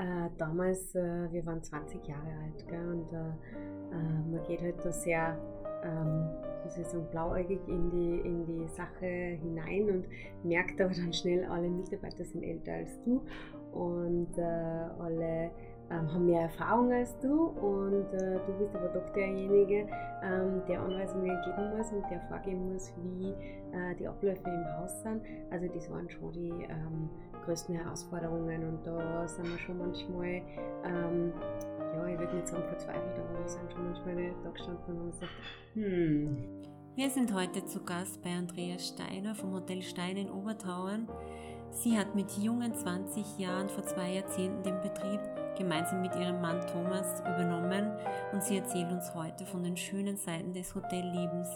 Äh, damals, äh, wir waren 20 Jahre alt gell, und äh, äh, man geht halt da sehr, ähm, wie soll ich sagen, blauäugig in die, in die Sache hinein und merkt aber dann schnell, alle Mitarbeiter sind älter als du und äh, alle ähm, haben mehr Erfahrung als du und äh, du bist aber doch derjenige, ähm, der Anweisungen geben muss und der vorgeben muss, wie äh, die Abläufe im Haus sind. Also das waren schon die ähm, größten Herausforderungen und da sind wir schon manchmal, ähm, ja, ich würde nicht sagen verzweifelt, aber wir sind schon manchmal da gestanden und haben gesagt, hm. Wir sind heute zu Gast bei Andrea Steiner vom Hotel Stein in Obertauern. Sie hat mit jungen 20 Jahren vor zwei Jahrzehnten den Betrieb gemeinsam mit ihrem Mann Thomas übernommen und sie erzählt uns heute von den schönen Seiten des Hotellebens.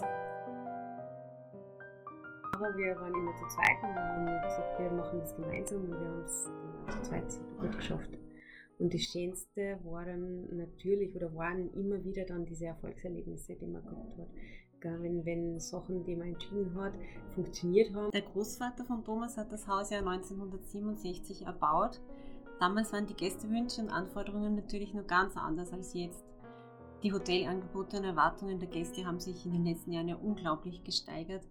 Aber wir waren immer zu zweit und haben gesagt, wir machen das gemeinsam und wir haben es zu zweit gut geschafft. Und das Schönste waren natürlich oder waren immer wieder dann diese Erfolgserlebnisse, die man gehabt hat. Wenn, wenn Sachen, die man entschieden hat, funktioniert haben. Der Großvater von Thomas hat das Haus ja 1967 erbaut Damals waren die Gästewünsche und Anforderungen natürlich noch ganz anders als jetzt. Die Hotelangebote und Erwartungen der Gäste haben sich in den letzten Jahren ja unglaublich gesteigert.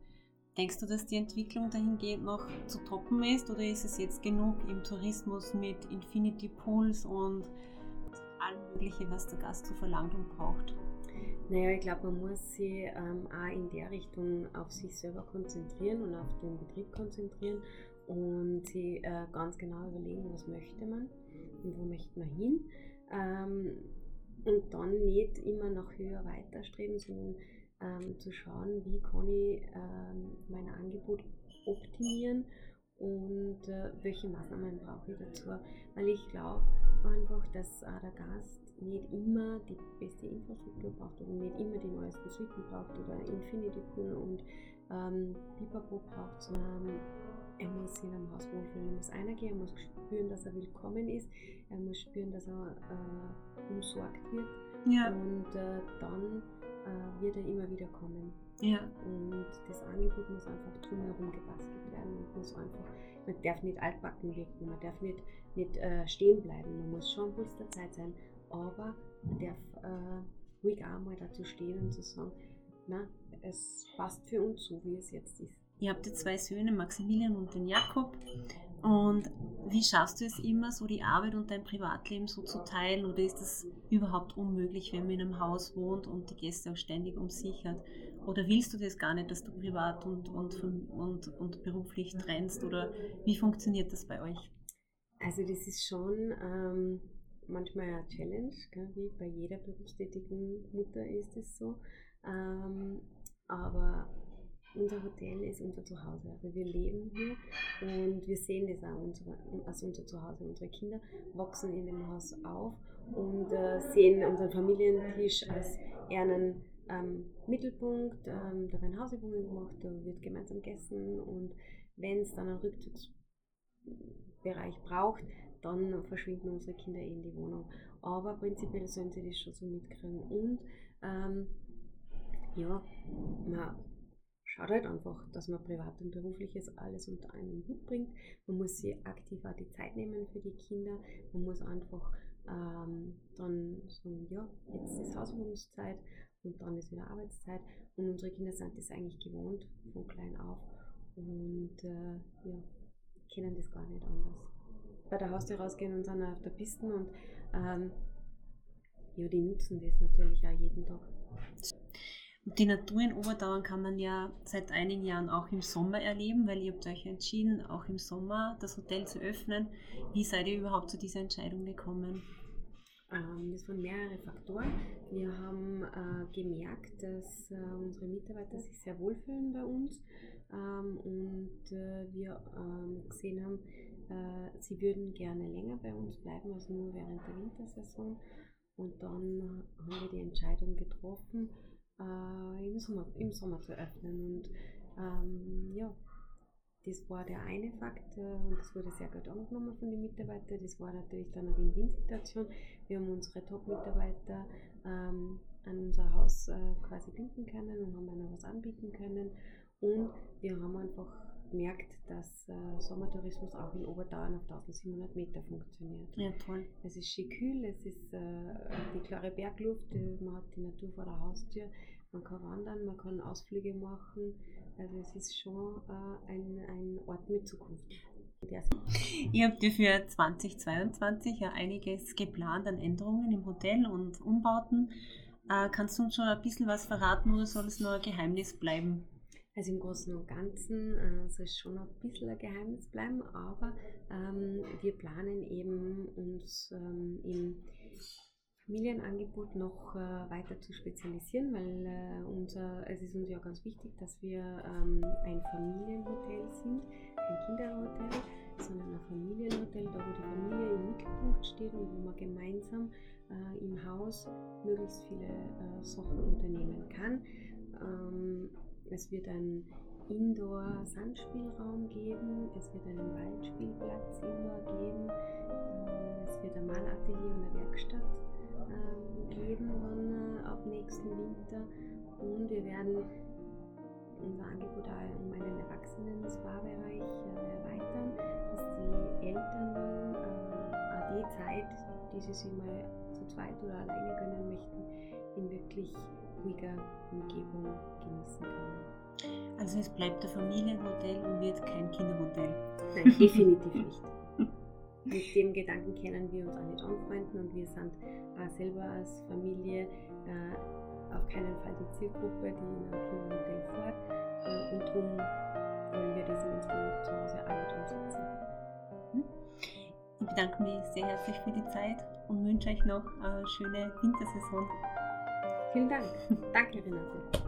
Denkst du, dass die Entwicklung dahingehend noch zu toppen ist oder ist es jetzt genug im Tourismus mit Infinity Pools und allem Mögliche, was der Gast so verlangt und braucht? Naja, ich glaube, man muss sich ähm, auch in der Richtung auf sich selber konzentrieren und auf den Betrieb konzentrieren und sich äh, ganz genau überlegen, was möchte man und wo möchte man hin. Ähm, und dann nicht immer nach höher weiter streben, sondern ähm, zu schauen, wie kann ich ähm, mein Angebot optimieren und äh, welche Maßnahmen brauche ich dazu. Weil ich glaube einfach, dass auch der Gast nicht immer die beste Infrastruktur braucht oder nicht immer die neuesten Suiten braucht oder Infinity Pool und ähm, Pipapo braucht, sondern er muss sich in einem Haus wohlfühlen. Er muss eingehen, er muss spüren, dass er willkommen ist, er muss spüren, dass er äh, umsorgt wird. Ja. Und äh, dann äh, wird er immer wieder kommen. Ja. Und das Angebot muss einfach drumherum gebastelt werden und muss einfach, man darf nicht altbacken wirken, man darf nicht, nicht äh, stehen bleiben, man muss schon Puls der Zeit sein, aber man darf äh, ruhig auch mal dazu stehen und zu sagen, na, es passt für uns so, wie es jetzt ist. Ihr habt ja zwei Söhne, Maximilian und den Jakob. Und wie schaffst du es immer, so die Arbeit und dein Privatleben so zu teilen? Oder ist das überhaupt unmöglich, wenn man in einem Haus wohnt und die Gäste auch ständig um sich hat? Oder willst du das gar nicht, dass du privat und, und, und, und beruflich trennst? Oder wie funktioniert das bei euch? Also das ist schon ähm, manchmal eine Challenge, gell? wie bei jeder berufstätigen Mutter ist es so. Ähm, aber unser Hotel ist unser Zuhause. Also wir leben hier und wir sehen das auch unsere, als unser Zuhause. Unsere Kinder wachsen in dem Haus auf und äh, sehen unseren Familientisch als einen ähm, Mittelpunkt. Ähm, da werden Hausübungen gemacht, da wird gemeinsam gegessen und wenn es dann einen Rückzugsbereich braucht, dann verschwinden unsere Kinder in die Wohnung. Aber prinzipiell sollen sie das schon so mitkriegen. Und ähm, ja, man schaut halt einfach, dass man privat und berufliches alles unter einen Hut bringt. Man muss sich aktiv auch die Zeit nehmen für die Kinder. Man muss einfach ähm, dann sagen, ja, jetzt ist Hausübungszeit und dann ist wieder Arbeitszeit. Und unsere Kinder sind das eigentlich gewohnt von klein auf und äh, ja, kennen das gar nicht anders. Bei der Haustür rausgehen und sind auf der Piste und ähm, ja, die nutzen das natürlich auch jeden Tag. Die Natur in Oberdauern kann man ja seit einigen Jahren auch im Sommer erleben, weil ihr habt euch entschieden, auch im Sommer das Hotel zu öffnen. Wie seid ihr überhaupt zu dieser Entscheidung gekommen? Ähm, das waren mehrere Faktoren. Wir haben äh, gemerkt, dass äh, unsere Mitarbeiter sich sehr wohlfühlen bei uns ähm, und äh, wir ähm, gesehen haben, äh, sie würden gerne länger bei uns bleiben als nur während der Wintersaison. Und dann haben wir die Entscheidung getroffen, äh, im, Sommer, im Sommer zu öffnen. Und ähm, ja, das war der eine Fakt und das wurde sehr gut angenommen von den Mitarbeitern. Das war natürlich dann eine Win-Win-Situation. Wir haben unsere Top-Mitarbeiter ähm, an unser Haus äh, quasi binden können und haben ihnen was anbieten können. Und wir haben einfach gemerkt, dass äh, Sommertourismus auch in Oberdauern auf 1700 Meter funktioniert. Ja, toll. Es ist schön kühl, es ist äh, die klare Bergluft, man hat die Natur vor der Haustür, man kann wandern, man kann Ausflüge machen. Also es ist schon äh, ein, ein Ort mit Zukunft. Ihr habt ja für 2022 ja einiges geplant an Änderungen im Hotel und Umbauten. Äh, kannst du uns schon ein bisschen was verraten oder soll es nur ein Geheimnis bleiben? Also im Großen und Ganzen äh, soll es schon ein bisschen ein Geheimnis bleiben, aber ähm, wir planen eben uns ähm, im Familienangebot noch äh, weiter zu spezialisieren, weil äh, unser, es ist uns ja ganz wichtig, dass wir ähm, ein Familienhotel sind, kein Kinderhotel, sondern ein Familienhotel, da wo die Familie im Mittelpunkt steht und wo man gemeinsam äh, im Haus möglichst viele äh, Sachen unternehmen kann. Ähm, es wird ein Indoor-Sandspielraum geben, es wird einen Waldspielplatz Indoor geben, ähm, es wird ein Malatelier und eine Werkstatt ähm, geben dann äh, ab nächsten Winter. Und wir werden unser Angebot auch um einen Erwachsenen-Spa-Bereich äh, erweitern, dass die Eltern dann äh, die Zeit, die sie sich mal zu zweit oder alleine gönnen möchten, in wirklich ruhiger Umgebung genießen können. Also es bleibt ein Familienhotel und wird kein Kinderhotel. Nein, definitiv nicht. Mit dem Gedanken können wir uns auch nicht anfreunden und wir sind auch selber als Familie äh, auf keinen Fall die Zielgruppe, die in einem Kinderhotel fährt. Äh, und darum wollen wir das in unserem Zuhause auch nicht umsetzen. Hm? Ich bedanke mich sehr herzlich für die Zeit und wünsche euch noch eine schöne Wintersaison. Vielen Dank. Danke, Renate.